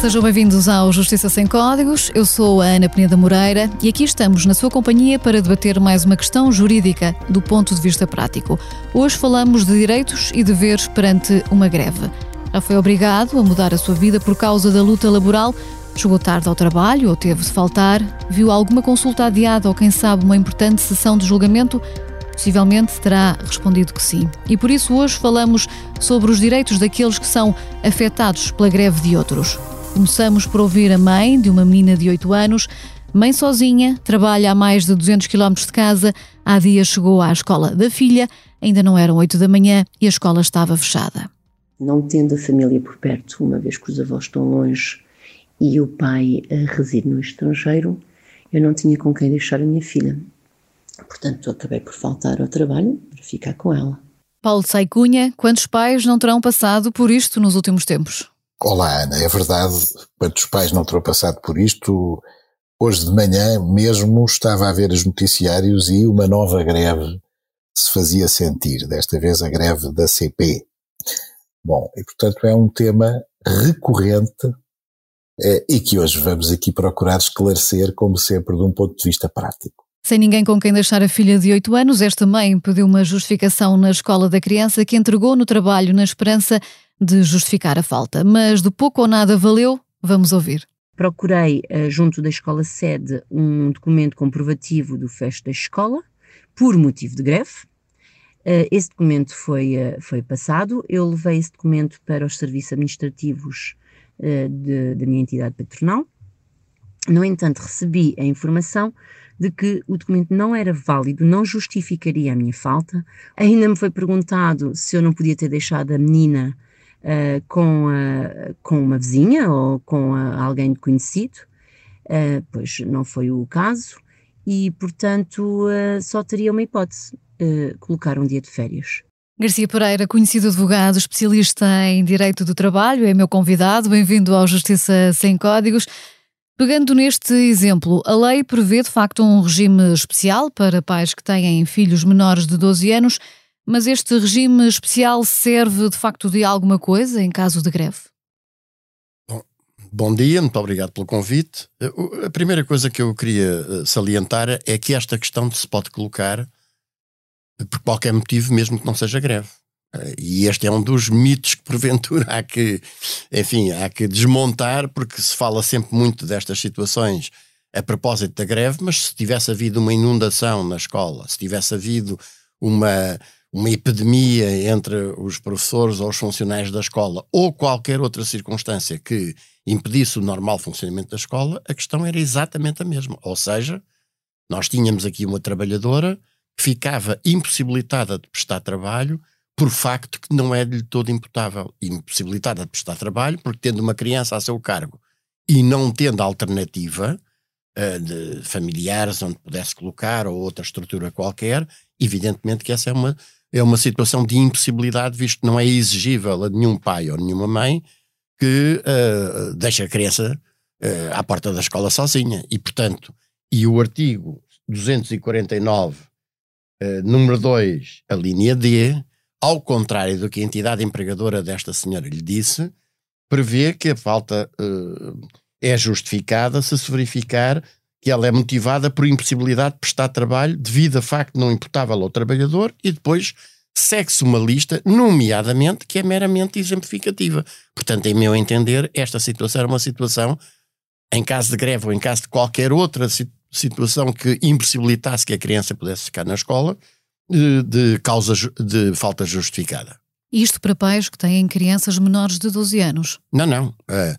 Sejam bem-vindos ao Justiça Sem Códigos. Eu sou a Ana Peneda Moreira e aqui estamos na sua companhia para debater mais uma questão jurídica do ponto de vista prático. Hoje falamos de direitos e deveres perante uma greve. Já foi obrigado a mudar a sua vida por causa da luta laboral? Chegou tarde ao trabalho ou teve de faltar? Viu alguma consulta adiada ou, quem sabe, uma importante sessão de julgamento? Possivelmente terá respondido que sim. E por isso hoje falamos sobre os direitos daqueles que são afetados pela greve de outros. Começamos por ouvir a mãe de uma menina de 8 anos. Mãe sozinha, trabalha a mais de 200 km de casa. Há dias chegou à escola da filha, ainda não eram 8 da manhã e a escola estava fechada. Não tendo a família por perto, uma vez que os avós estão longe e o pai reside no estrangeiro, eu não tinha com quem deixar a minha filha. Portanto, acabei por faltar ao trabalho para ficar com ela. Paulo Saicunha, quantos pais não terão passado por isto nos últimos tempos? Olá, Ana, é verdade, quantos pais não terão passado por isto? Hoje de manhã mesmo estava a ver os noticiários e uma nova greve se fazia sentir, desta vez a greve da CP. Bom, e portanto é um tema recorrente eh, e que hoje vamos aqui procurar esclarecer, como sempre, de um ponto de vista prático. Sem ninguém com quem deixar a filha de 8 anos, esta mãe pediu uma justificação na escola da criança que entregou no trabalho na esperança de justificar a falta. Mas de pouco ou nada valeu, vamos ouvir. Procurei, eh, junto da escola sede, um documento comprovativo do fecho da escola, por motivo de greve. Eh, esse documento foi, eh, foi passado. Eu levei esse documento para os serviços administrativos da minha entidade patronal. No entanto, recebi a informação de que o documento não era válido, não justificaria a minha falta. Ainda me foi perguntado se eu não podia ter deixado a menina uh, com, uh, com uma vizinha ou com uh, alguém conhecido, pois não foi o caso, e portanto só teria uma hipótese: colocar um dia de férias. Garcia Pereira, conhecido advogado, especialista em direito do trabalho, é meu convidado. Bem-vindo ao Justiça Sem Códigos. Pegando neste exemplo, a lei prevê de facto um regime especial para pais que têm filhos menores de 12 anos, mas este regime especial serve de facto de alguma coisa em caso de greve? Bom, bom dia, muito obrigado pelo convite. A primeira coisa que eu queria eh, salientar é que esta questão se pode colocar por qualquer motivo, mesmo que não seja greve. E este é um dos mitos que, porventura, há que, enfim, há que desmontar, porque se fala sempre muito destas situações a propósito da greve, mas se tivesse havido uma inundação na escola, se tivesse havido uma, uma epidemia entre os professores ou os funcionários da escola, ou qualquer outra circunstância que impedisse o normal funcionamento da escola, a questão era exatamente a mesma. Ou seja, nós tínhamos aqui uma trabalhadora que ficava impossibilitada de prestar trabalho por facto que não é de todo imputável, impossibilitada de prestar trabalho, porque tendo uma criança a seu cargo e não tendo alternativa uh, de familiares onde pudesse colocar ou outra estrutura qualquer, evidentemente que essa é uma, é uma situação de impossibilidade, visto que não é exigível a nenhum pai ou nenhuma mãe que uh, deixe a criança uh, à porta da escola sozinha. E, portanto, e o artigo 249, número 2, a linha D, ao contrário do que a entidade empregadora desta senhora lhe disse, prevê que a falta uh, é justificada se se verificar que ela é motivada por impossibilidade de prestar trabalho devido a facto não imputável ao trabalhador e depois segue-se uma lista, nomeadamente, que é meramente exemplificativa. Portanto, em meu entender, esta situação era uma situação, em caso de greve ou em caso de qualquer outra situação que impossibilitasse que a criança pudesse ficar na escola, de causa de falta justificada. Isto para pais que têm crianças menores de 12 anos? Não, não. É,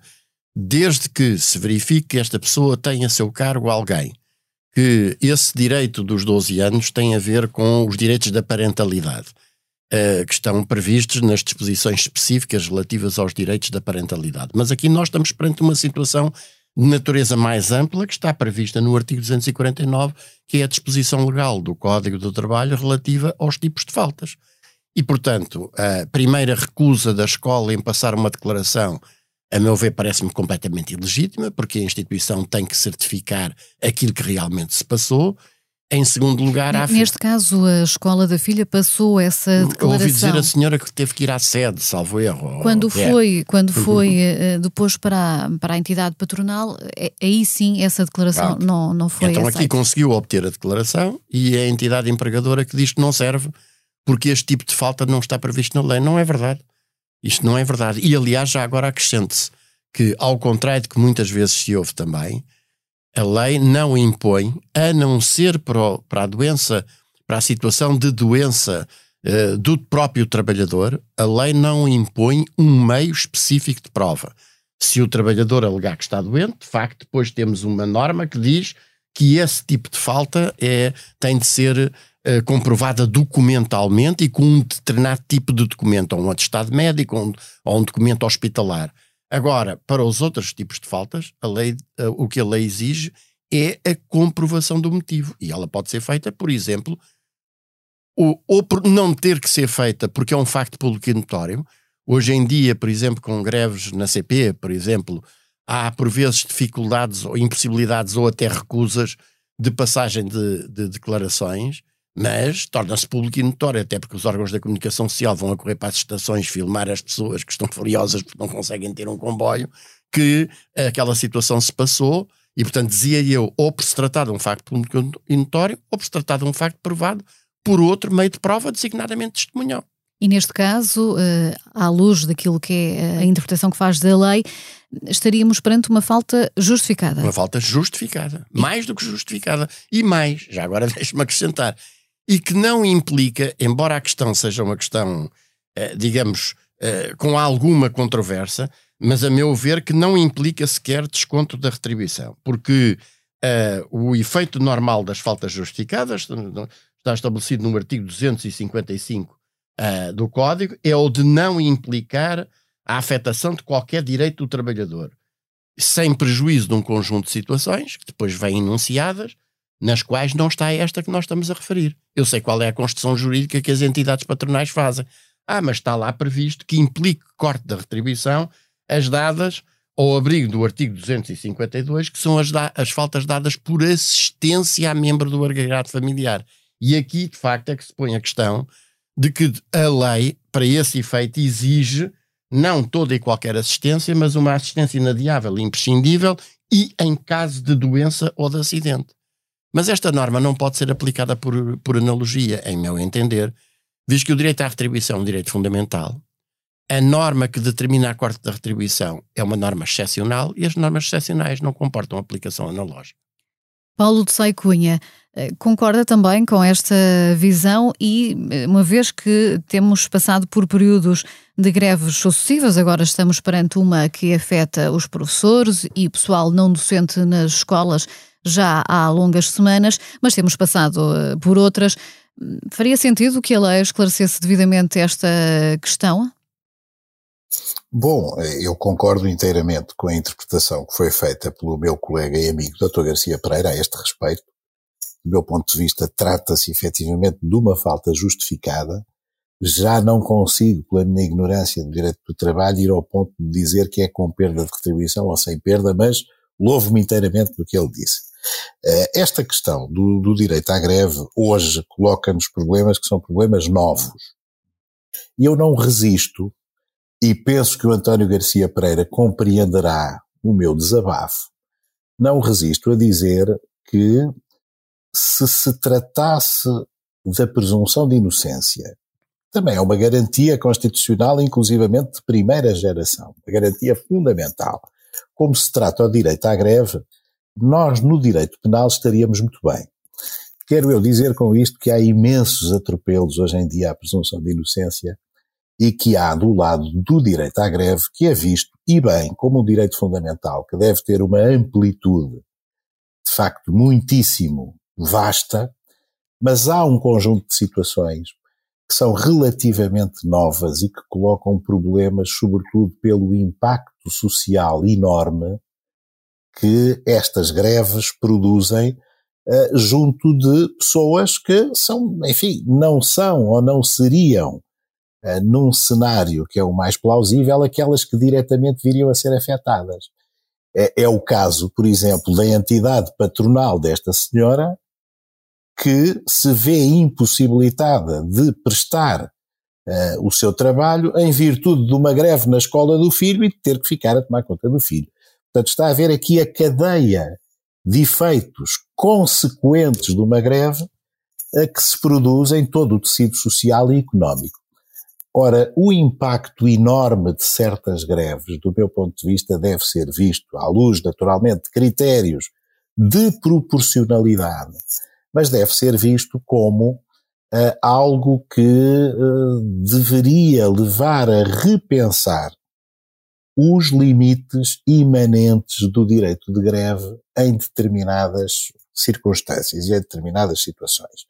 desde que se verifique que esta pessoa tem a seu cargo alguém, que esse direito dos 12 anos tem a ver com os direitos da parentalidade, é, que estão previstos nas disposições específicas relativas aos direitos da parentalidade. Mas aqui nós estamos perante uma situação de natureza mais ampla que está prevista no artigo 249, que é a disposição legal do Código do Trabalho relativa aos tipos de faltas. E, portanto, a primeira recusa da escola em passar uma declaração, a meu ver, parece-me completamente ilegítima, porque a instituição tem que certificar aquilo que realmente se passou, Em segundo lugar, há Neste caso, a escola da filha passou essa declaração. Ouvi dizer a senhora que teve que ir à sede, salvo erro. Quando foi, quando foi uh, depois para a, para a entidade patronal, é, aí sim essa declaração não, não foi Então aceita. aqui conseguiu obter a declaração e é a entidade empregadora que diz que não serve porque este tipo de falta não está previsto na lei. Não é verdade. Isto não é verdade. E aliás, já agora acrescente-se que, ao contrário de que muitas vezes se ouve também, a lei não impõe, a não ser para, o, para a doença, para a situação de doença uh, do próprio trabalhador, a lei não impõe um meio específico de prova. Se o trabalhador alegar que está doente, de facto, depois temos uma norma que diz que esse tipo de falta é, tem de ser uh, comprovada documentalmente e com um determinado tipo de documento, ou um atestado médico, ou um, ou um documento hospitalar. Agora, para os outros tipos de faltas, a lei, uh, o que a lei exige é a comprovação do motivo. E ela pode ser feita, por exemplo, ou, ou por não ter que ser feita porque é um facto público e notório. Hoje em dia, por exemplo, com greves na CP, por exemplo, há por vezes dificuldades ou impossibilidades ou até recusas de passagem de, de declarações mas torna-se público e notório, até porque os órgãos da comunicação social vão a correr para as estações filmar as pessoas que estão furiosas porque não conseguem ter um comboio, que aquela situação se passou e, portanto, dizia eu, ou por se tratar de um facto público e notório, ou por se tratar de um facto provado por outro meio de prova, designadamente testemunhal. E neste caso, eh, à luz daquilo que é a interpretação que faz da lei, estaríamos perante uma falta justificada. Uma falta justificada. Mais do que justificada. E mais, já agora deixe-me acrescentar, e que não implica, embora a questão seja uma questão, eh, digamos, eh, com alguma controvérsia, mas a meu ver que não implica sequer desconto da retribuição, porque uh, o efeito normal das faltas justificadas está estabelecido no artigo 255 uh, do Código, é o de não implicar a afetação de qualquer direito do trabalhador, sem prejuízo de um conjunto de situações que depois vêm enunciadas, nas quais não está esta que nós estamos a referir. Eu sei qual é a construção jurídica que as entidades patronais fazem. Ah, mas está lá previsto que implique corte da retribuição as dadas ao abrigo do artigo 252, que são as, as faltas dadas por assistência a membro do agregado familiar. E aqui, de facto, é que se põe a questão de que a lei, para esse efeito, exige não toda e qualquer assistência, mas uma assistência inadiável e imprescindível e em caso de doença ou de acidente. Mas esta norma não pode ser aplicada por, por analogia, em meu entender, visto que o direito à retribuição é um direito fundamental. A norma que determina a corte da retribuição é uma norma excepcional e as normas excepcionais não comportam aplicação analógica. Paulo de Sai Cunha, eh, concorda também com esta visão e, eh, uma vez que temos passado por períodos de greves sucessivas, agora estamos perante uma que afeta os professores e pessoal não docente nas escolas, já há longas semanas, mas temos passado eh, por outras. Faria sentido que a lei esclarecesse devidamente esta questão? Bom, eh, eu concordo inteiramente com a interpretação que foi feita pelo meu colega e amigo Dr. Garcia Pereira a este respeito. Do meu ponto de vista, trata-se efetivamente de uma falta justificada. Já não consigo, pela minha ignorância do direito do trabalho, ir ao ponto de dizer que é com perda de retribuição ou sem perda, mas louvo-me inteiramente do que ele disse. Eh, esta questão do, do direito à greve hoje coloca-nos problemas que são problemas novos. E eu não resisto, e penso que o António Garcia Pereira compreenderá o meu desabafo, não resisto a dizer que se se tratasse da presunção de inocência, também é uma garantia constitucional, inclusivamente de primeira geração, uma garantia fundamental. Como se trata o direito à greve, nós no direito penal estaríamos muito bem. Quero eu dizer com isto que há imensos atropelos hoje em dia à presunção de inocência e que há do lado do direito à greve que é visto, e bem, como um direito fundamental que deve ter uma amplitude de facto muitíssimo vasta, mas há um conjunto de situações que são relativamente novas e que colocam problemas, sobretudo pelo impacto social enorme que estas greves produzem uh, junto de pessoas que são, enfim, não são ou não seriam, uh, num cenário que é o mais plausível, aquelas que diretamente viriam a ser afetadas. É, é o caso, por exemplo, da entidade patronal desta senhora, que se vê impossibilitada de prestar uh, o seu trabalho em virtude de uma greve na escola do filho e de ter que ficar a tomar conta do filho. Portanto, está a haver aqui a cadeia de efeitos consequentes de uma greve a que se produz em todo o tecido social e económico. Ora, o impacto enorme de certas greves, do meu ponto de vista, deve ser visto à luz, naturalmente, de critérios de proporcionalidade, mas deve ser visto como uh, algo que uh, deveria levar a repensar os limites imanentes do direito de greve em determinadas circunstâncias e em determinadas situações.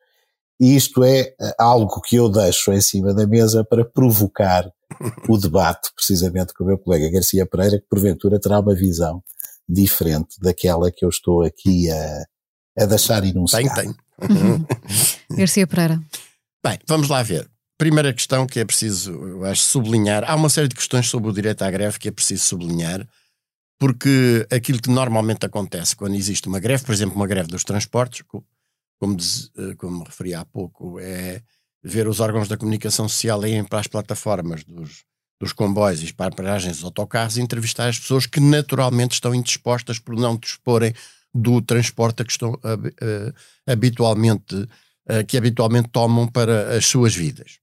E isto é eh, algo que eu deixo em cima da mesa para provocar o debate, precisamente com o meu colega Garcia Pereira, que porventura terá uma visão diferente daquela que eu estou aqui a, a deixar enunciar. Tem, tem. Uhum. Garcia Pereira. Bem, vamos lá ver. Primeira questão que é preciso, acho, sublinhar. Há uma série de questões sobre o direito à greve que é preciso sublinhar, porque aquilo que normalmente acontece quando existe uma greve, por exemplo, uma greve dos transportes, como, diz, eh, como referi há pouco, é ver os órgãos da comunicação social irem para as plataformas dos, dos comboios e para paragens dos autocarros e entrevistar as pessoas que naturalmente estão indispostas por não disporem do transporte que estão uh, habitualmente uh, que habitualmente tomam para as suas vidas.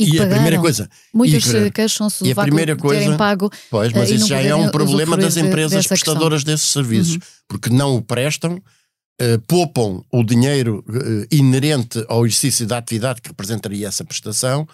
E, e a primeira coisa. Muitas queixam-se do primeira coisa, terem pago. Pois, mas isso já é um problema das empresas prestadoras questão. desses serviços, uhum. porque não o prestam uh, poupam o dinheiro uh, inerente ao exercício da atividade que representaria essa prestação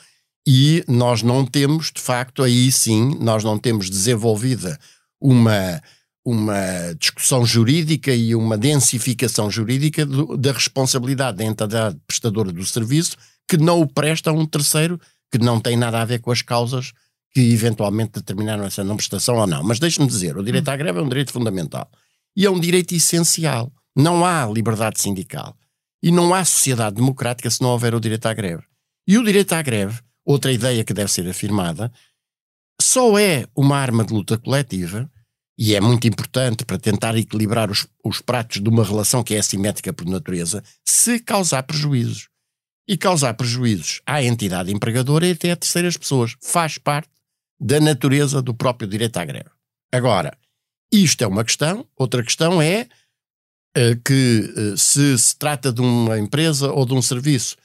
e nós não temos, de facto, aí sim, nós não temos desenvolvida uma, uma discussão jurídica e uma densificação jurídica do, da responsabilidade da entidade prestadora do serviço que não o presta a um terceiro que não tem nada a ver com as causas que eventualmente determinaram essa não prestação ou não. Mas deixe-me dizer, o direito à greve é um direito fundamental e é um direito essencial. Não há liberdade sindical e não há sociedade democrática se não houver o direito à greve. E o direito à greve, outra ideia que deve ser afirmada, só é uma arma de luta coletiva e é muito importante para tentar equilibrar os, os pratos de uma relação que é assimétrica por natureza, se causar prejuízos. E causar prejuízos à entidade empregadora e até a terceiras pessoas. Faz parte da natureza do próprio direito à greve. Agora, isto é uma questão. Outra questão é eh, que eh, se se trata de uma empresa ou de um serviço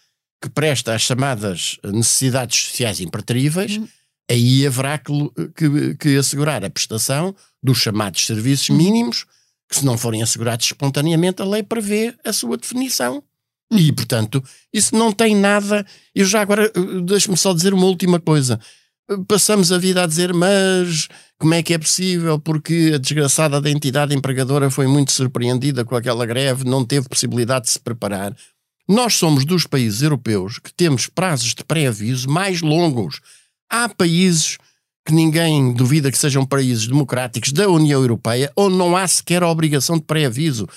que presta as chamadas necessidades sociais impertríveis, uhum. aí haverá que, que, que, assegurar a prestação dos chamados serviços mínimos, que se não forem assegurados espontaneamente, a lei prevê a sua definição. E, portanto, isso não tem nada. Eu já agora, eh, deixe-me só dizer uma última coisa passamos a vida a dizer, mas como é que é possível? Porque a desgraçada da entidade empregadora foi muito surpreendida com aquela greve, não teve possibilidade de se preparar. Nós somos dos países europeus que temos prazos de pré-aviso mais longos. Há países que ninguém duvida que sejam países democráticos da União Europeia onde não há sequer obrigação de pré-aviso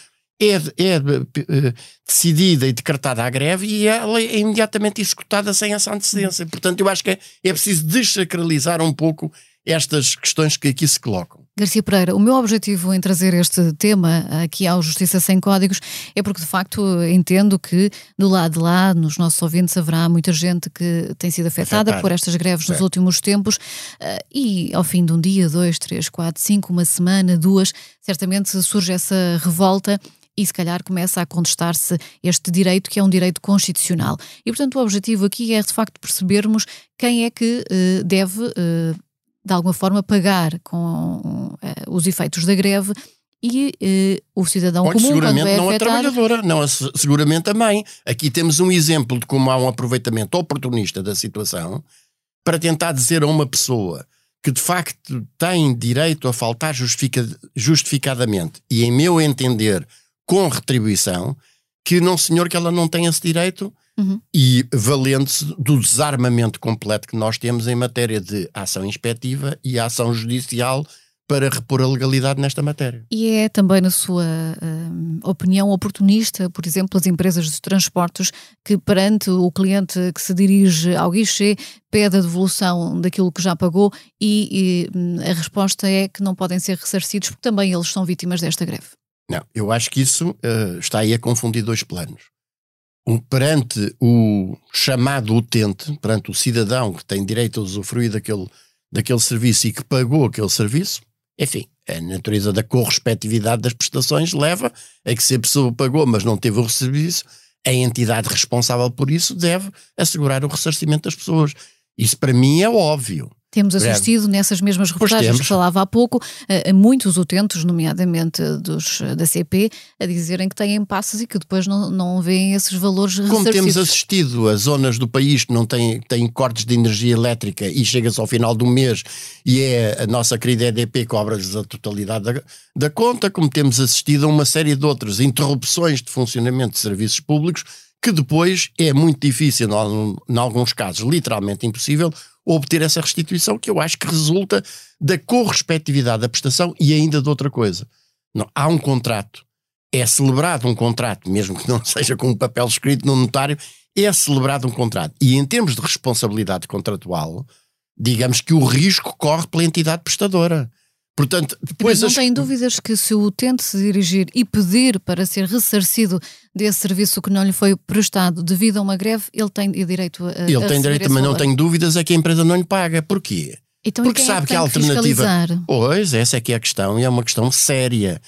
é, é uh, decidida e decretada a greve e ela é imediatamente executada sem essa antecedência. Portanto, eu acho que é, é preciso desacralizar um pouco estas questões que aqui se colocam. Garcia Pereira, o meu objetivo em trazer este tema aqui ao Justiça Sem Códigos é porque, de facto, entendo que do lado de lá, nos nossos ouvintes, haverá muita gente que tem sido afetada por estas greves certo. nos últimos tempos eh, e, ao fim de um dia, dois, três, quatro, cinco, uma semana, duas, certamente surge essa revolta e se calhar começa a contestar-se este direito que é um direito constitucional. E portanto o objetivo aqui é de facto percebermos quem é que uh, deve uh, de alguma forma pagar com uh, os efeitos da greve e o cidadão Olha, comum seguramente é não afetado... a trabalhadora, não a, seguramente a mãe. Aqui temos um exemplo de como há um aproveitamento oportunista da situação para tentar dizer a uma pessoa que de facto tem direito a faltar justifica, justificadamente e em meu entender com retribuição, que não senhor que ela não tem esse direito uhum. e valendo-se do desarmamento completo que nós temos em matéria de ação inspectiva e ação judicial para repor a legalidade nesta matéria. E é também, na sua uh, opinião, oportunista, por exemplo, as empresas de transportes que, perante o cliente que se dirige ao guichê, pede a devolução daquilo que já pagou e, e hum, a resposta é que não podem ser ressarcidos porque também eles são vítimas desta greve. Não, eu acho que isso uh, está aí a confundir dois planos. um, perante o chamado utente, perante o cidadão que tem direito a usufruir daquele, daquele serviço e que pagou aquele serviço, enfim, a natureza da correspectividade das prestações leva a que se a pessoa pagou, mas não teve o serviço, a entidade responsável por isso deve assegurar o ressarcimento das pessoas. Isso para mim é óbvio. Temos assistido nessas mesmas reportagens que falava há pouco, a, a muitos utentes, nomeadamente dos, da CP, a dizerem que têm passos e que depois não, não veem esses valores Como temos assistido a zonas do país que não têm, têm cortes de energia elétrica e chega-se ao final do mês e é a nossa querida EDP cobra-lhes a totalidade da, da conta, como temos assistido a uma série de outras interrupções de funcionamento de serviços públicos que depois é muito difícil, em alguns casos literalmente impossível, obter essa restituição, que eu acho que resulta da correspectividade da prestação e ainda de outra coisa. Não, há um contrato, é celebrado um contrato, mesmo que não seja com um papel escrito no notário, é celebrado um contrato. E em termos de responsabilidade contratual, digamos que o risco corre pela entidade prestadora. Portanto, depois Mas não as... tem dúvidas que se o utente se dirigir e pedir para ser ressarcido desse serviço que não lhe foi prestado devido a uma greve, ele tem direito a Ele a tem direito, mas não tenho dúvidas é que a empresa não lhe paga. Porquê? Então, Porque é sabe que, que a alternativa. Pois, essa é que é a questão, e é uma questão séria.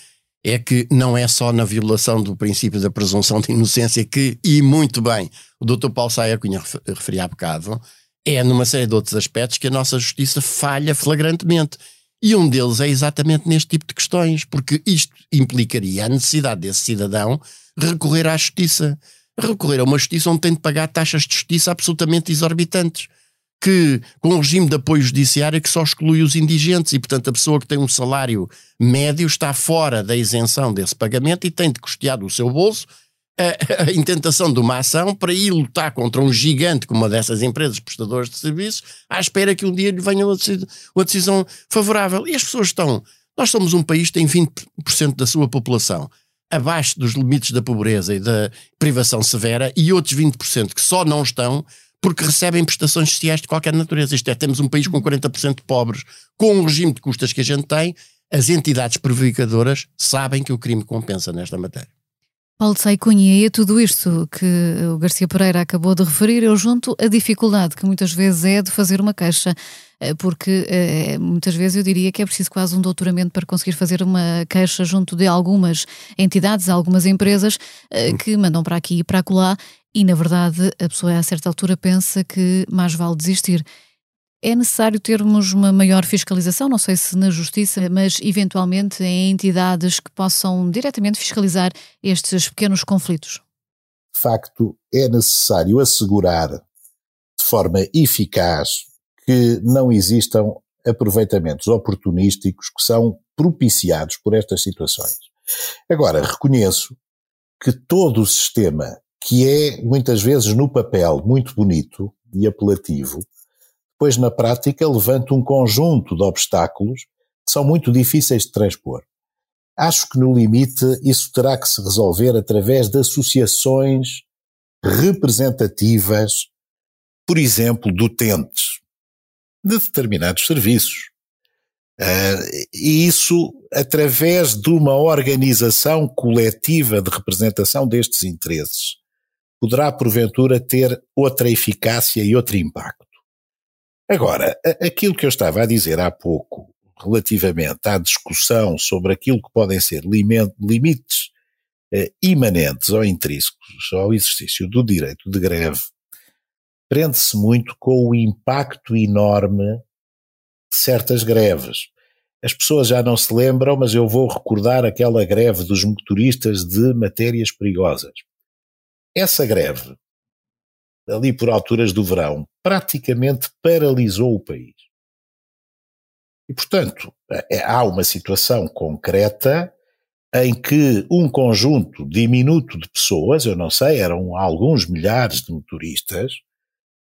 É que não é só na violação do princípio da presunção de inocência que, e muito bem, o Dr. Paulo Saia Cunha referia há bocado, é numa série de outros aspectos que a nossa justiça falha flagrantemente. E um deles é exatamente neste tipo de questões, porque isto implicaria a necessidade desse cidadão recorrer à justiça. Recorrer a uma justiça onde tem de pagar taxas de justiça absolutamente exorbitantes, que com um regime de apoio judiciário que só exclui os indigentes e, portanto, a pessoa que tem um salário médio está fora da isenção desse pagamento e tem de custear do seu bolso a, a, intentação de uma ação para ir lutar contra um gigante como uma dessas empresas prestadoras de serviços, à espera que um dia lhe venha uma, uma decisão favorável. E as pessoas estão. Nós somos um país que tem 20% da sua população abaixo dos limites da pobreza e da privação severa e outros 20% que só não estão porque recebem prestações sociais de qualquer natureza. Isto é, temos um país com 40% de pobres, com o regime de custas que a gente tem, as entidades prevaricadores sabem que o crime compensa nesta matéria. Paulo Sai Cunha, e a tudo isto que o Garcia Pereira acabou de referir, eu junto a dificuldade que muitas vezes é de fazer uma queixa, eh, porque eh, muitas vezes eu diria que é preciso quase um doutoramento para conseguir fazer uma queixa junto de algumas entidades, algumas empresas eh, que mandam para aqui e para acolá, e na verdade a pessoa a certa altura pensa que mais vale desistir. É necessário termos uma maior fiscalização, não sei se na Justiça, mas eventualmente em entidades que possam diretamente fiscalizar estes pequenos conflitos? De facto, é necessário assegurar de forma eficaz que não existam aproveitamentos oportunísticos que são propiciados por estas situações. Agora, reconheço que todo o sistema, que é muitas vezes no papel muito bonito e apelativo, pois na prática levanta um conjunto de obstáculos que são muito difíceis de transpor. Acho que no limite isso terá que se resolver através de associações representativas, por exemplo, de utentes de determinados serviços. Uh, e isso através de uma organização coletiva de representação destes interesses poderá porventura ter outra eficácia e outro impacto. Agora, aquilo que eu estava a dizer há pouco, relativamente à discussão sobre aquilo que podem ser limites eh, imanentes ou intrínsecos ao exercício do direito de greve, prende-se muito com o impacto enorme de certas greves. As pessoas já não se lembram, mas eu vou recordar aquela greve dos motoristas de matérias perigosas. Essa greve ali por alturas do verão, praticamente paralisou o país. E, portanto, é, há uma situação concreta em que um conjunto diminuto de pessoas, eu não sei, eram alguns milhares de motoristas,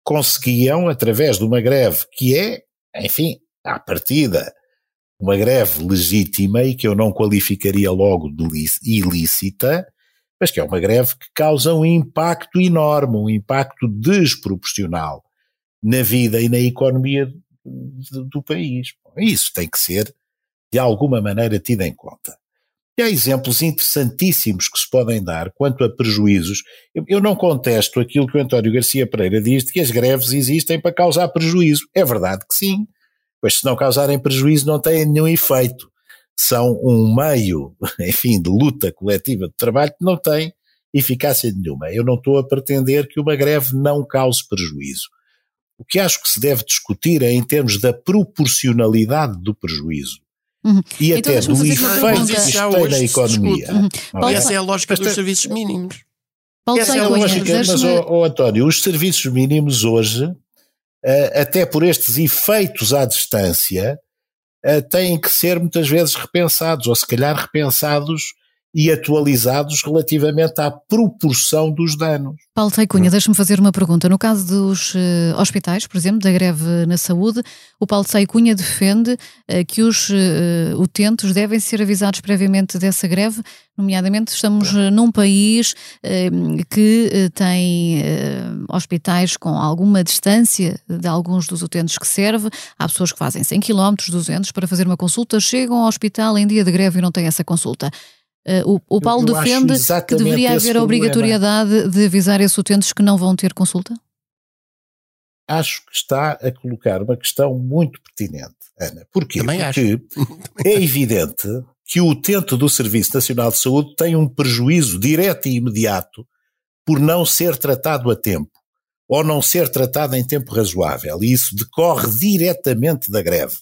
conseguiam, através de uma greve que é, enfim, à partida, uma greve legítima e que eu não qualificaria logo de ilícita, mas que é uma greve que causa um impacto enorme, um impacto desproporcional na vida e na economia do país. Isso tem que ser, de alguma maneira, tido em conta. E há exemplos interessantíssimos que se podem dar quanto a prejuízos. Eu, eu não contesto aquilo que o António Garcia Pereira diz de que as greves existem para causar prejuízo. É verdade que sim, pois se não causarem prejuízo não têm nenhum efeito. São um meio, enfim, de luta coletiva de trabalho que não tem eficácia nenhuma. Eu não estou a pretender que uma greve não cause prejuízo. O que acho que se deve discutir é em termos da proporcionalidade do prejuízo. Uhum. E então, até do efeito que isto tem na economia. Uhum. Essa é a lógica dos serviços mínimos. Paulo Essa é a lógica, mas, oh, oh, António, os serviços mínimos hoje, uh, até por estes efeitos à distância, uh, têm que ser muitas vezes repensados, ou se calhar repensados e atualizados relativamente à proporção dos danos. Paulo Teicunha, deixa-me fazer uma pergunta. No caso dos uh, hospitais, por exemplo, da greve na saúde, o Paulo Teicunha defende uh, que os uh, utentes devem ser avisados previamente dessa greve, nomeadamente estamos num país que tem hospitais com alguma distância de alguns dos utentes que serve. Há pessoas que fazem 100 km, 200 para fazer uma consulta, chegam ao hospital em dia de greve e não têm essa consulta. Uh, o, o, Paulo eu, eu defende que deveria haver a obrigatoriedade de avisar esses utentes que não vão ter consulta? Acho que está a colocar uma questão muito pertinente, Ana. Porquê? Também Porque é evidente que o utente do Serviço Nacional de Saúde tem um prejuízo direto e imediato por não ser tratado a tempo ou não ser tratado em tempo razoável. E isso decorre diretamente da greve.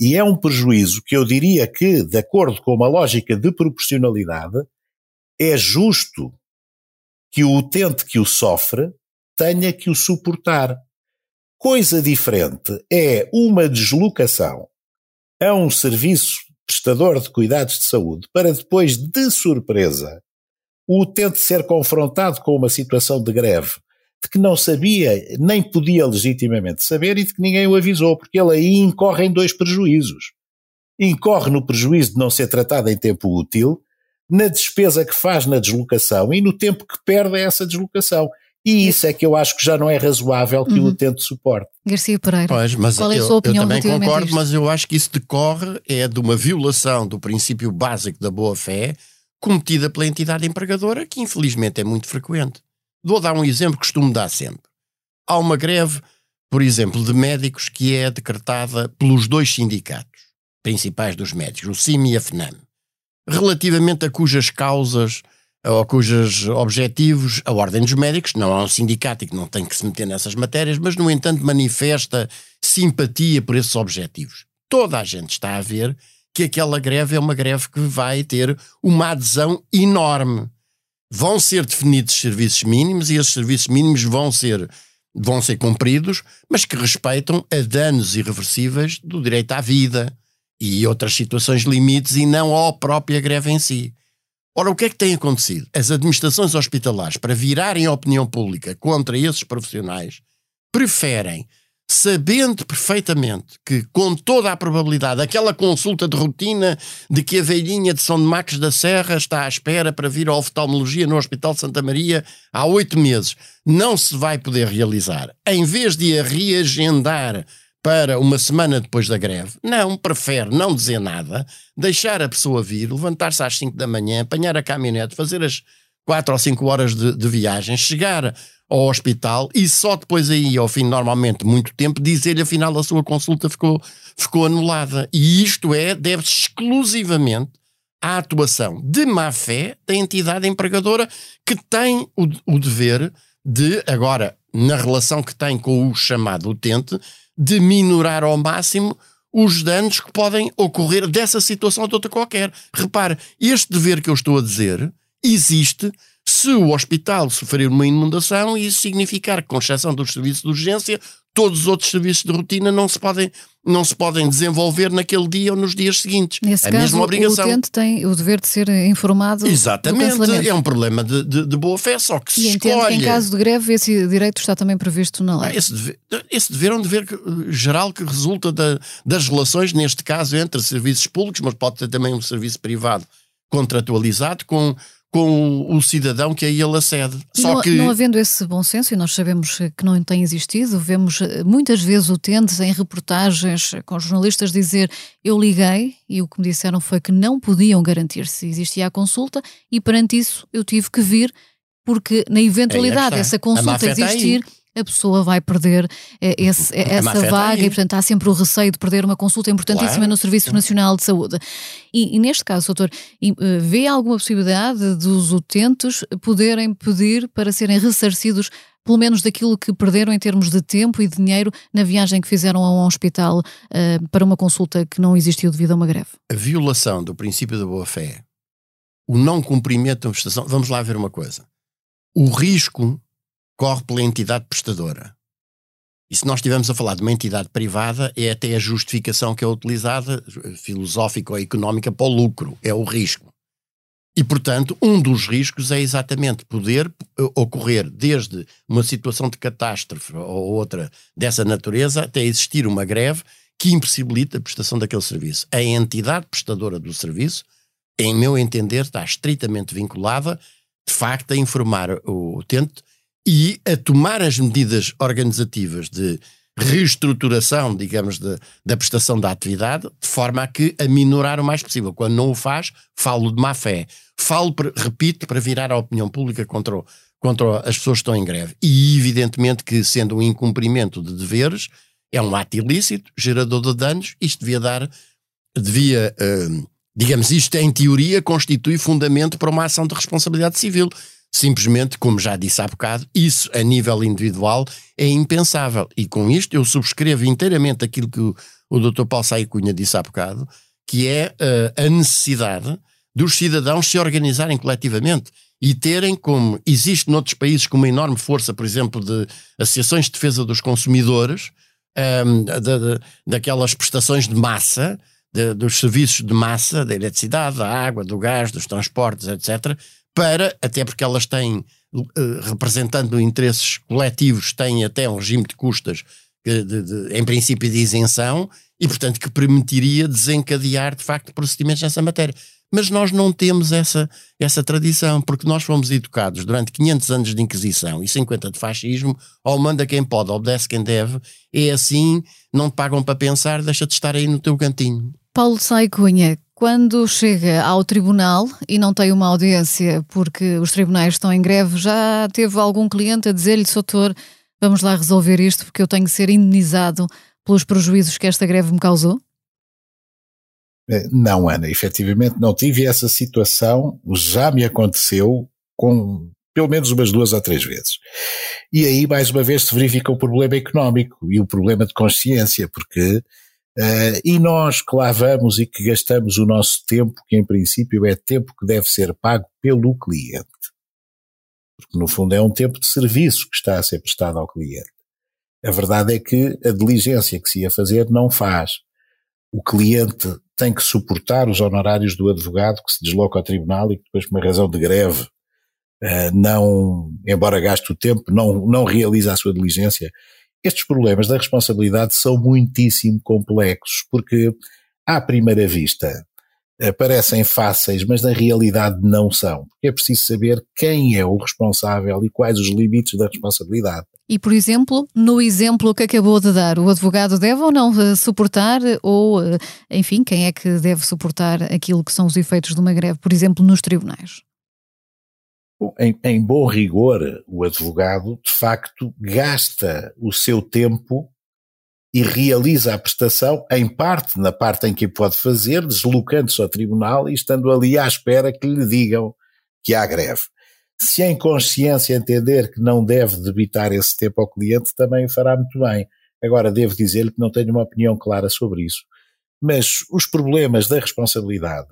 E é um prejuízo que eu diria que, de acordo com uma lógica de proporcionalidade, é justo que o utente que o sofre tenha que o suportar. Coisa diferente é uma deslocação a um serviço prestador de cuidados de saúde para depois, de surpresa, o utente ser confrontado com uma situação de greve de que não sabia, nem podia legitimamente saber e de que ninguém o avisou, porque ele aí incorre em dois prejuízos. Incorre no prejuízo de não ser tratado em tempo útil, na despesa que faz na deslocação e no tempo que perde a essa deslocação. E isso é que eu acho que já não é razoável que uhum. o utente suporte. Garcia Pereira, pois, mas qual é a sua opinião Eu também concordo, mas eu acho que isso decorre é de uma violação do princípio básico da boa-fé cometida pela entidade empregadora, que infelizmente é muito frequente. Vou dar um exemplo que costumo dar sempre. Há uma greve, por exemplo, de médicos que é decretada pelos dois sindicatos principais dos médicos, o CIM e a FNAM, relativamente a cujas causas ou cujos objetivos a Ordem dos Médicos, não há um sindicato e que não tem que se meter nessas matérias, mas, no entanto, manifesta simpatia por esses objetivos. Toda a gente está a ver que aquela greve é uma greve que vai ter uma adesão enorme vão ser definidos serviços mínimos e esses serviços mínimos vão ser, vão ser cumpridos, mas que respeitam a danos irreversíveis do direito à vida e outras situações limites e não à própria greve em si. Ora, o que é que tem acontecido? As administrações hospitalares, para virarem a opinião pública contra esses profissionais, preferem sabendo perfeitamente que, com toda a probabilidade, aquela consulta de rotina de que a velhinha de São Marcos da Serra está à espera para vir à oftalmologia no Hospital de Santa Maria há oito meses, não se vai poder realizar, em vez de a reagendar para uma semana depois da greve, não, prefere não dizer nada, deixar a pessoa vir, levantar-se às cinco da manhã, apanhar a caminhonete, fazer as quatro ou cinco horas de, de viagem, chegar ao hospital e só depois aí, ao fim normalmente muito tempo, dizer-lhe afinal a sua consulta ficou, ficou anulada. E isto é, deve-se exclusivamente à atuação de má fé da entidade empregadora que tem o, o dever de, agora, na relação que tem com o chamado utente, de minorar ao máximo os danos que podem ocorrer dessa situação ou de outra qualquer. Repare, este dever que eu estou a dizer existe se o hospital sofrer uma inundação isso significar que, com exceção dos serviços de urgência, todos os outros serviços de rotina não se podem, não se podem desenvolver naquele dia ou nos dias seguintes. Nesse é caso, mesma obrigação. o utente tem o dever de ser informado Exatamente, é um problema de, de, de, boa fé, só que se e escolhe... que em caso de greve esse direito está também previsto na lei. Ah, esse, dever, esse dever é um dever geral que resulta da, das relações, neste caso, entre serviços públicos, mas pode ter também um serviço privado contratualizado com com o cidadão que a ele acede. Só não, que... não havendo esse bom senso, e nós sabemos que não tem existido, vemos eh, muitas vezes utentes em reportagens com jornalistas dizer eu liguei e o que me disseram foi que não podiam garantir se existia a consulta e perante isso eu tive que vir porque na eventualidade é essa consulta existir a pessoa vai perder eh, esse, essa vaga e, portanto, há sempre o receio de perder uma consulta importantíssima claro. no Serviço Nacional de Saúde. E, e neste caso, doutor, eh, vê alguma possibilidade dos utentes poderem pedir para serem ressarcidos pelo menos daquilo que perderam em termos de tempo e dinheiro na viagem que fizeram a um hospital uh, para uma consulta que não existiu devido a uma greve? A violação do princípio da boa-fé, o não cumprimento da prestação. Vamos lá ver uma coisa. O risco corre pela entidade prestadora. E se nós estivermos a falar de uma entidade privada, é até a justificação que é utilizada, filosófica ou económica, para o lucro, é o risco. E, portanto, um dos riscos é exatamente poder eh, ocorrer desde uma situação de catástrofe ou outra dessa natureza até existir uma greve que impossibilita a prestação daquele serviço. A entidade prestadora do serviço, em meu entender, está estritamente vinculada, de facto, a informar o utente e a tomar as medidas organizativas de reestruturação, digamos, de, da prestação da atividade, de forma a que a minorar o mais possível. Quando não o faz, falo de má fé. Falo, repito, para virar a opinião pública contra, o, contra as pessoas que estão em greve. E evidentemente que, sendo um incumprimento de deveres, é um ato ilícito, gerador de danos, isto devia dar, devia, uh, digamos, isto em teoria constitui fundamento para uma ação de responsabilidade civil. Simplesmente, como já disse há bocado, isso a nível individual é impensável. E com isto eu subscrevo inteiramente aquilo que o, o Dr. Paulo Saí Cunha disse há bocado, que é uh, a necessidade dos cidadãos se organizarem coletivamente e terem, como existe noutros países com uma enorme força, por exemplo, de associações de defesa dos consumidores, um, ehm, de, daquelas prestações de massa, de, dos serviços de massa, da eletricidade, da água, do gás, dos transportes, etc., para, até porque elas têm, uh, representando interesses coletivos, têm até um regime de custas, de, de, em princípio de isenção, e portanto que permitiria desencadear de facto procedimentos nessa matéria. Mas nós não temos essa, essa tradição, porque nós fomos educados durante 500 anos de Inquisição e 50 de fascismo, ou manda quem pode, obedece quem deve, é assim, não pagam para pensar, deixa de estar aí no teu cantinho. Paulo Sai Cunha, quando chega ao tribunal e não tem uma audiência porque os tribunais estão em greve, já teve algum cliente a dizer-lhe, doutor, vamos lá resolver isto porque eu tenho que ser indenizado pelos prejuízos que esta greve me causou? Eh, não, Ana, efetivamente não tive essa situação, já me aconteceu com pelo menos umas duas ou três vezes. E aí, mais uma vez, se verifica o problema económico e o problema de consciência, porque Uh, e nós que lá vamos e que gastamos o nosso tempo, que em princípio é tempo que deve ser pago pelo cliente. Porque no fundo é um tempo de serviço que está a ser prestado ao cliente. A verdade é que a diligência que se ia fazer não faz. O cliente tem que suportar os honorários do advogado que se desloca ao tribunal e que depois, por uma razão de greve, uh, não, embora gaste o tempo, não, não realiza a sua diligência estes problemas da responsabilidade são muitíssimo complexos, porque à primeira vista parecem fáceis, mas na realidade não são. É preciso saber quem é o responsável e quais os limites da responsabilidade. E, por exemplo, no exemplo que acabou de dar, o advogado deve ou não eh, suportar, ou, eh, enfim, quem é que deve suportar aquilo que são os efeitos de uma greve, por exemplo, nos tribunais? Em, em bom rigor, o advogado, de facto, gasta o seu tempo e realiza a prestação, em parte, na parte em que pode fazer, deslocando-se ao tribunal e estando ali à espera que lhe digam que há greve. Se em consciência entender que não deve debitar esse tempo ao cliente, também o fará muito bem. Agora, devo dizer-lhe que não tenho uma opinião clara sobre isso. Mas os problemas da responsabilidade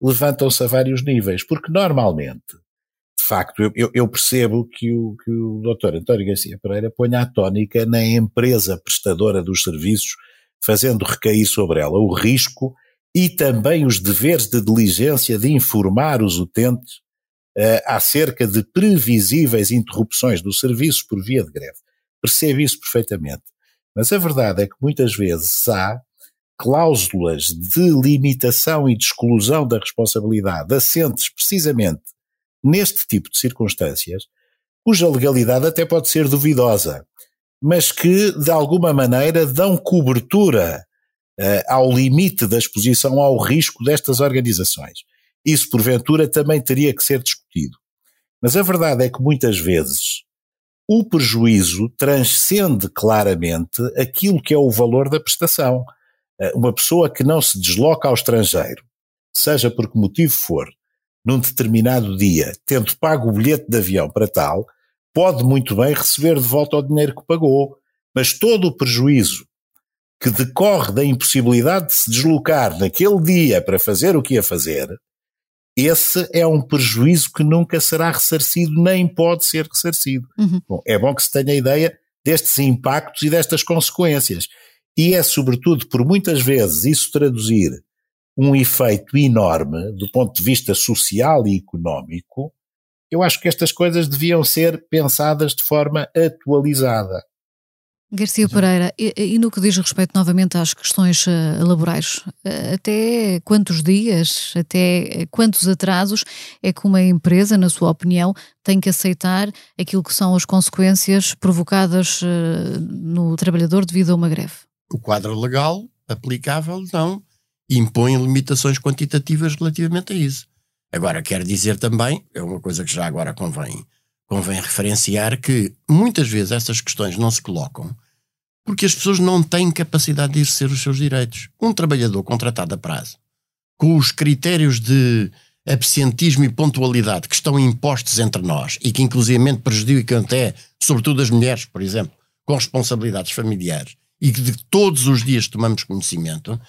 levantam-se a vários níveis, porque normalmente facto, eu, eu percebo que o, que o Dr. António Garcia Pereira ponha a tónica na empresa prestadora dos serviços, fazendo recair sobre ela o risco e também os deveres de diligência de informar os utentes uh, acerca de previsíveis interrupções do serviço por via de greve. Percebo isso perfeitamente. Mas a verdade é que muitas vezes há cláusulas de limitação e de exclusão da responsabilidade assentes precisamente neste tipo de circunstâncias, cuja legalidade até pode ser duvidosa, mas que, de alguma maneira, dão cobertura uh, ao limite da exposição ao risco destas organizações. Isso, porventura, também teria que ser discutido. Mas a verdade é que muitas vezes o prejuízo transcende claramente aquilo que é o valor da prestação. Uh, uma pessoa que não se desloca ao estrangeiro, seja por que motivo for, num determinado dia, tendo pago o bilhete de avião para tal, pode muito bem receber de volta o dinheiro que pagou, mas todo o prejuízo que decorre da impossibilidade de se deslocar naquele dia para fazer o que ia fazer, esse é um prejuízo que nunca será ressarcido, nem pode ser ressarcido. Uhum. Bom, é bom que se tenha ideia destes impactos e destas consequências. E é, sobretudo, por muitas vezes isso traduzir um efeito enorme do ponto de vista social e económico, eu acho que estas coisas deviam ser pensadas de forma atualizada. Garcia Pereira, e, e, no que diz respeito novamente às questões uh, laborais, uh, até quantos dias, até quantos atrasos é que uma empresa, na sua opinião, tem que aceitar aquilo que são as consequências provocadas uh, no trabalhador devido a uma greve? O quadro legal aplicável não impõe limitações quantitativas relativamente a isso. Agora, quero dizer também, é uma coisa que já agora convém convém referenciar que muitas vezes essas questões não se colocam porque as pessoas não têm capacidade de exercer os seus direitos. Um trabalhador contratado a prazo, com os critérios de absentismo e pontualidade que estão impostos entre nós e que inclusivamente prejudicam até, sobretudo as mulheres, por exemplo, com responsabilidades familiares e que de todos os dias tomamos conhecimento,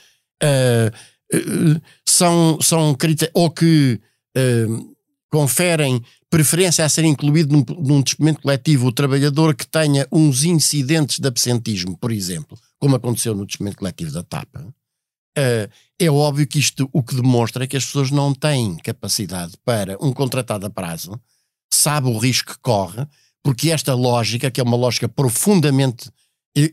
uh, são, são ou que uh, conferem preferência a ser incluído num, num despedimento coletivo o trabalhador que tenha uns incidentes de absentismo, por exemplo, como aconteceu no despedimento coletivo da TAP, uh, é óbvio que isto o que demonstra é que as pessoas não têm capacidade para um contratado a prazo, sabe o risco que corre, porque esta lógica, que é uma lógica profundamente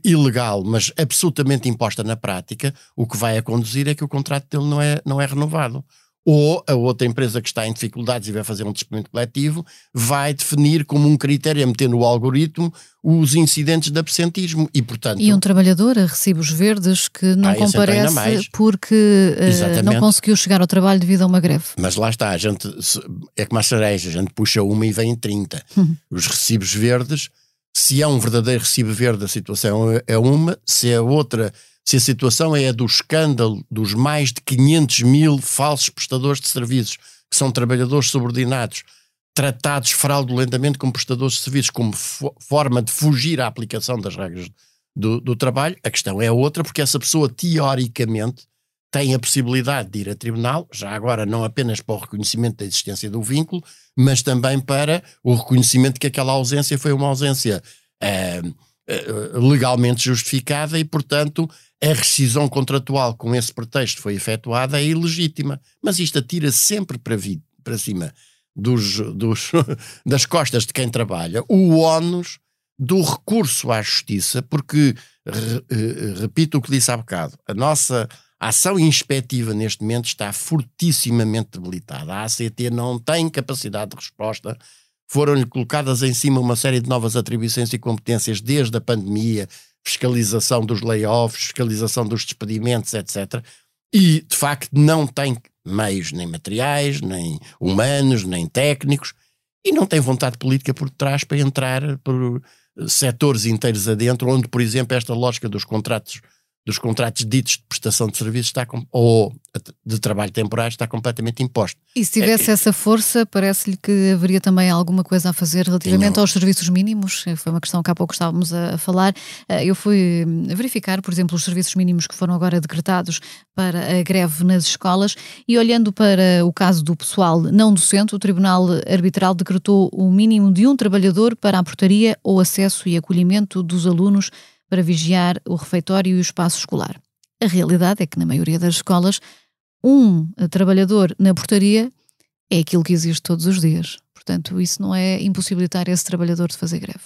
ilegal, mas absolutamente imposta na prática, o que vai a conduzir é que o contrato dele não é, não é renovado ou a outra empresa que está em dificuldades e vai fazer um despedimento coletivo vai definir como um critério a meter no algoritmo os incidentes de absentismo e portanto... E um trabalhador a recibos verdes que não ah, comparece porque uh, não conseguiu chegar ao trabalho devido a uma greve. Mas lá está, a gente é como a cereja, a gente puxa uma e vem 30. Uhum. Os recibos verdes, se é um verdadeiro recibo verde a situação é, uma, se é outra se a situação é a do escândalo dos mais de 500 mil falsos prestadores de serviços, que são trabalhadores subordinados, tratados fraudulentamente como prestadores de serviços, como forma de fugir à aplicação das regras do, do trabalho, a questão é outra, porque essa pessoa, teoricamente, tem a possibilidade de ir a tribunal, já agora não apenas para o reconhecimento da existência do vínculo, mas também para o reconhecimento que aquela ausência foi uma ausência eh, eh, legalmente justificada e, portanto, a rescisão contratual com esse pretexto foi efetuada é ilegítima. Mas isto atira sempre para, vi, para cima dos, dos, das costas de quem trabalha o ónus do recurso à justiça, porque, re, eh, repito o que disse há bocado, a nossa ação inspectiva neste momento está fortissimamente debilitada. A ACT não tem capacidade de resposta. Foram-lhe colocadas em cima uma série de novas atribuições e competências desde a pandemia, fiscalização dos layoffs, fiscalização dos despedimentos, etc. E, de facto, não tem meios nem materiais, nem humanos, nem técnicos, e não tem vontade política por trás para entrar por setores inteiros adentro, onde, por exemplo, esta lógica dos contratos dos contratos ditos de prestação de serviços está ou de trabalho temporário está completamente imposto. E se tivesse é, essa força, parece-lhe que haveria também alguma coisa a fazer relativamente aos serviços mínimos? Foi uma questão que há pouco estávamos a falar. Eh, eu fui hum, verificar, por exemplo, os serviços mínimos que foram agora decretados para a greve nas escolas e olhando para o caso do pessoal não docente, o Tribunal Arbitral decretou o mínimo de um trabalhador para a portaria ou acesso e acolhimento dos alunos para vigiar o refeitório e o espaço escolar. A realidade é que, na maioria das escolas, um trabalhador na portaria é aquilo que existe todos os dias. Portanto, isso não é impossibilitar esse trabalhador de fazer greve.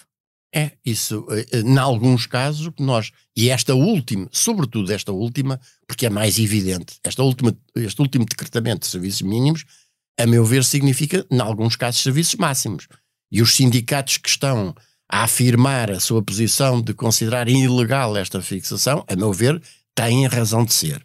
É, isso, eh, eh, em alguns casos, nós, e esta última, sobretudo esta última, porque é mais evidente, esta última, este último decretamento de serviços mínimos a meu ver, significa, em alguns casos, serviços máximos. E os sindicatos que estão a afirmar a sua posição de considerar ilegal esta fixação, a meu ver, têm razão de ser.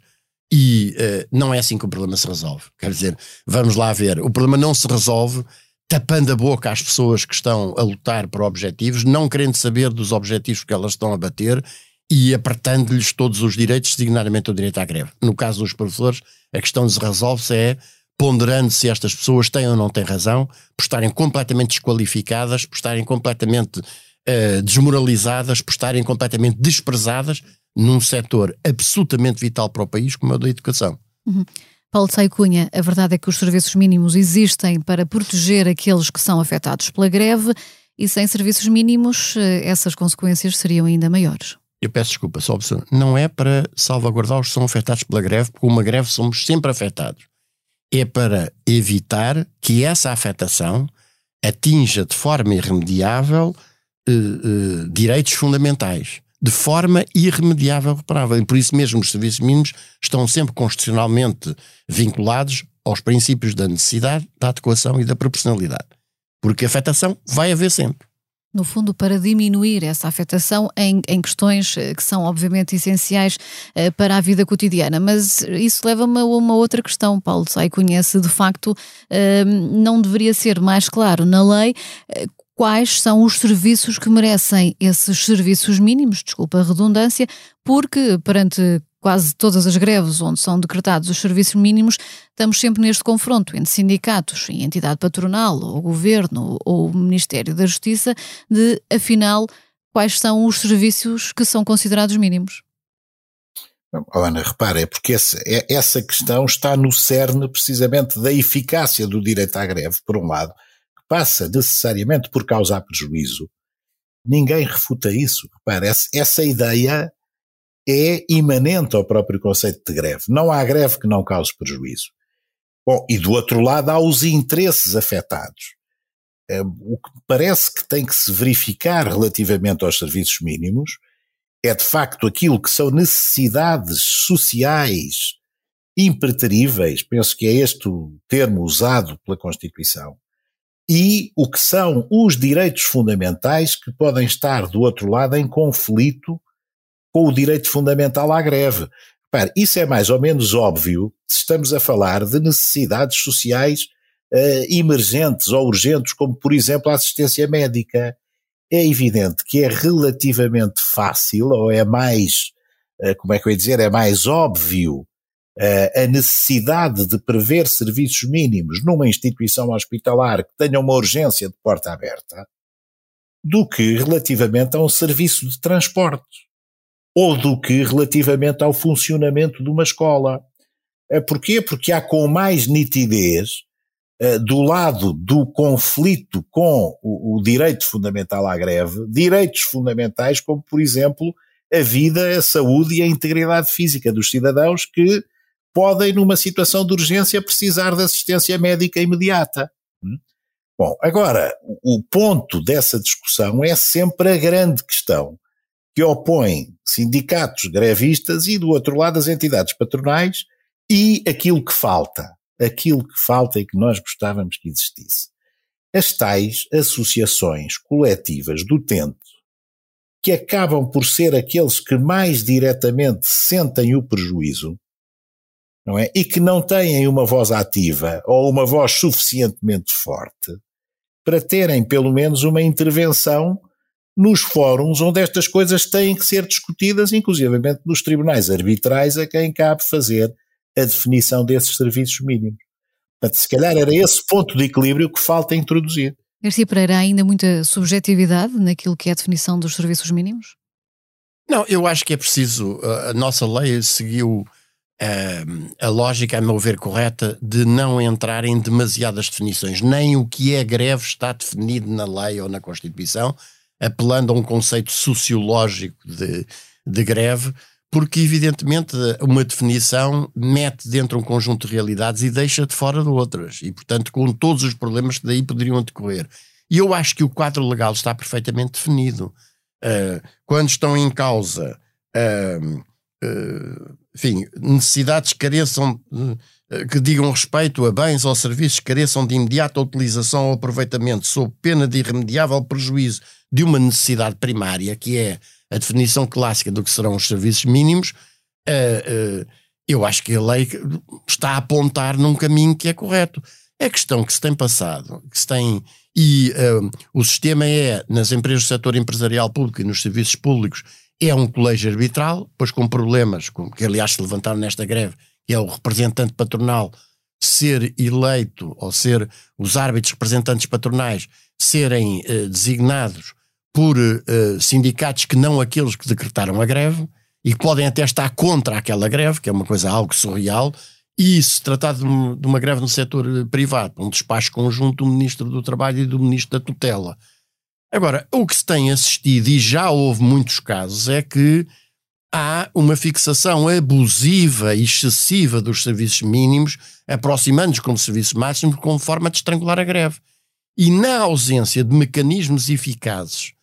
E uh, não é assim que o problema se resolve. Quer dizer, vamos lá ver. O problema não se resolve tapando a boca às pessoas que estão a lutar por objetivos, não querendo saber dos objetivos que elas estão a bater e apertando-lhes todos os direitos, designadamente o direito à greve. No caso dos professores, a questão se resolve-se é ponderando se estas pessoas têm ou não têm razão, por estarem completamente desqualificadas, por estarem completamente uh, desmoralizadas, por estarem completamente desprezadas num setor absolutamente vital para o país, como é o da educação. Uhum. Paulo Sai Cunha, a verdade é que os serviços mínimos existem para proteger aqueles que são afetados pela greve e sem serviços mínimos eh, essas consequências seriam ainda maiores. Eu peço desculpa, só não é para salvaguardar os que são afetados pela greve, porque uma greve somos sempre afetados. É para evitar que essa afetação atinja de forma irremediável eh, eh, direitos fundamentais de forma irremediável reparável. E por isso mesmo os serviços mínimos estão sempre constitucionalmente vinculados aos princípios da necessidade, da adequação e da proporcionalidade. Porque afetação vai haver sempre. No fundo, para diminuir essa afetação em, em questões eh, que são obviamente essenciais uh, para a vida cotidiana. Mas isso leva-me a uma outra questão, Paulo Sai conhece, de facto, uh, não deveria ser mais claro na lei uh, quais são os serviços que merecem esses serviços mínimos, desculpa a redundância, porque perante quase todas as greves onde são decretados os serviços mínimos, estamos sempre neste confronto entre sindicatos e entidade patronal, ou governo, ou Ministério da Justiça, de afinal quais são os serviços que são considerados mínimos. Oh, Ana, repara, é porque essa, é, essa questão está no cerne precisamente da eficácia do direito à greve, por um lado, passa necessariamente por causar prejuízo. Ninguém refuta isso. Repare, essa ideia é imanente ao próprio conceito de greve. Não há greve que não cause prejuízo. Bom, e do outro lado há os interesses afetados. Eh, o que parece que tem que se verificar relativamente aos serviços mínimos é de facto aquilo que são necessidades sociais impreteríveis, penso que é este o termo usado pela Constituição, e o que são os direitos fundamentais que podem estar do outro lado em conflito com o direito fundamental à greve. Repare, isso é mais ou menos óbvio se estamos a falar de necessidades sociais uh, emergentes ou urgentes, como por exemplo a assistência médica. É evidente que é relativamente fácil, ou é mais, uh, como é que eu ia dizer, é mais óbvio a necessidade de prever serviços mínimos numa instituição hospitalar que tenha uma urgência de porta aberta do que relativamente a um serviço de transporte ou do que relativamente ao funcionamento de uma escola. Eh, porquê? Porque há com mais nitidez eh, do lado do conflito com o, direito fundamental à greve, direitos fundamentais como, por exemplo, a vida, a saúde e a integridade física dos cidadãos que podem, numa situação de urgência, precisar de assistência médica imediata. Hum? Bom, agora, o ponto dessa discussão é sempre a grande questão que opõe sindicatos grevistas e, do outro lado, as entidades patronais e aquilo que falta, aquilo que falta e que nós gostávamos que existisse. As tais associações coletivas do utente, que acabam por ser aqueles que mais diretamente sentem o prejuízo, não é? E que não têm uma voz ativa ou uma voz suficientemente forte para terem pelo menos uma intervenção nos fóruns onde estas coisas têm que ser discutidas, inclusivamente nos tribunais arbitrais a quem cabe fazer a definição desses serviços mínimos. Portanto, se calhar era esse ponto de equilíbrio que falta introduzir. Garcia Pereira, há ainda muita subjetividade naquilo que é a definição dos serviços mínimos? Não, eu acho que é preciso. A nossa lei seguiu a lógica, a meu ver, correta de não entrar em demasiadas definições. Nem o que é greve está definido na lei ou na Constituição, apelando a um conceito sociológico de, de greve, porque, evidentemente, uma definição mete dentro um conjunto de realidades e deixa de fora de outras. E, portanto, com todos os problemas que daí poderiam decorrer. E eu acho que o quadro legal está perfeitamente definido. Uh, quando estão em causa. Uh, uh, enfim, necessidades que careçam, que digam respeito a bens ou serviços que careçam de imediata utilização ou aproveitamento sob pena de irremediável prejuízo de uma necessidade primária, que é a definição clássica do que serão os serviços mínimos, uh, uh, eu acho que a lei está a apontar num caminho que é correto. É questão que se tem passado, que se tem. E o sistema é, nas empresas do setor empresarial público e nos serviços públicos, é um colégio arbitral, pois com problemas, que aliás se levantaram nesta greve, que é o representante patronal ser eleito, ou ser os árbitros representantes patronais serem uh, designados por uh, sindicatos que não aqueles que decretaram a greve e que podem até estar contra aquela greve, que é uma coisa algo surreal, e se tratar de, de uma greve no setor eh, privado, um despacho conjunto do Ministro do Trabalho e do Ministro da Tutela. Agora, o que se tem assistido, e já houve muitos casos, é que há uma fixação abusiva e excessiva dos serviços mínimos, aproximando-os como serviços máximos, como forma de estrangular a greve. E na ausência de mecanismos eficazes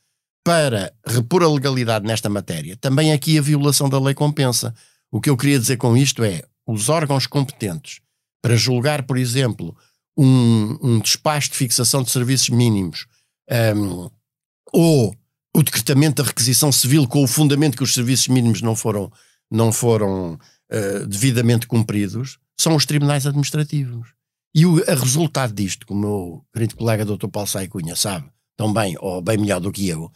para repor a legalidade nesta matéria, também aqui a violação da lei compensa. O que eu queria dizer com isto é, os órgãos competentes para julgar, por exemplo, um, um despacho de fixação de serviços mínimos um, ou o decretamento da requisição civil com o fundamento que os serviços mínimos não foram, não foram uh, devidamente cumpridos, são os tribunais administrativos. E o resultado disto, como o meu querido colega Dr. Paulo Sai Cunha sabe tão bem, ou bem melhor do que eu,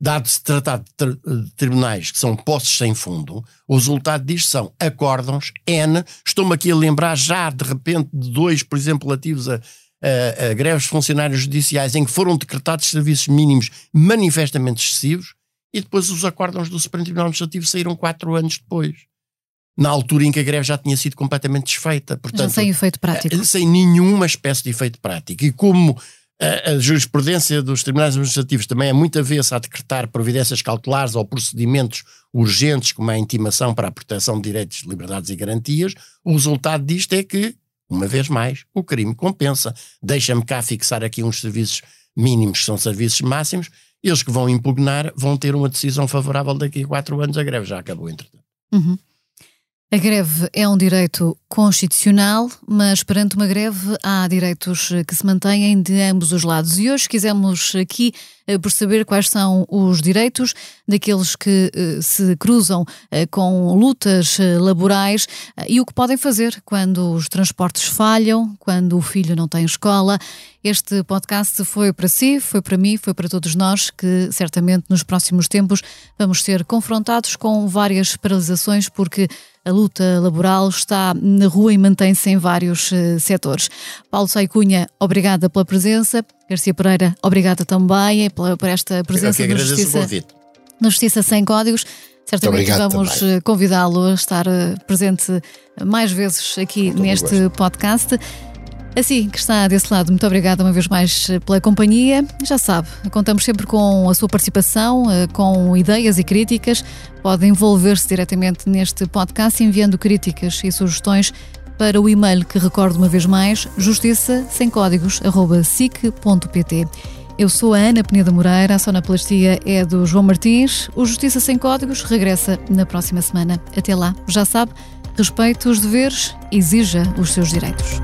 dado-se tratar de, de tribunais que são posses sem fundo, o resultado disto são acórdãos N. Estou-me aqui a lembrar já, de repente, de dois, por exemplo, relativos a, a, a greves de funcionários judiciais em que foram decretados serviços mínimos manifestamente excessivos e depois os acórdãos do Supremo Tribunal Administrativo saíram quatro anos depois. Na altura em que a greve já tinha sido completamente desfeita. Portanto, já sem efeito prático. Eh, sem nenhuma espécie de efeito prático. E como a, a, jurisprudência dos tribunais administrativos também é muito avessa a decretar providências cautelares ou procedimentos urgentes, como a intimação para a proteção de direitos, liberdades e garantias, o resultado disto é que uma vez mais, o crime compensa. Deixa-me cá fixar aqui uns serviços mínimos, que são serviços máximos. Eles que vão impugnar vão ter uma decisão favorável daqui a quatro anos. A greve já acabou, entretanto. Uhum. A greve é um direito constitucional, mas perante uma greve há direitos que se mantêm de ambos os lados. E hoje quisemos aqui eh, perceber quais são os direitos daqueles que eh, se cruzam eh, com lutas laborais e o que podem fazer quando os transportes falham, quando o filho não tem escola. Este podcast foi para si, foi para mim, foi para todos nós que certamente nos próximos tempos vamos ser confrontados com várias paralisações porque a luta laboral está na rua e mantém-se em vários setores. Paulo Saicunha, obrigada pela presença. Garcia Pereira, obrigada também pela, por esta presença na Justiça, na Justiça Sem Códigos. Certamente vamos eh, convidá-lo a estar eh, presente mais vezes aqui Muito neste podcast. Assim que está desse lado, muito obrigada uma vez mais eh, pela companhia. Já sabe, contamos sempre com a sua participação, eh, com ideias e críticas. Pode envolver-se diretamente neste podcast enviando críticas e sugestões para o e-mail que recordo uma vez mais, justiça sem códigos, sic.pt. Eu sou a Ana Peneda Moreira, a sonoplastia é do João Martins. O Justiça Sem Códigos regressa na próxima semana. Até lá, já sabe, respeite os deveres, exija os seus direitos.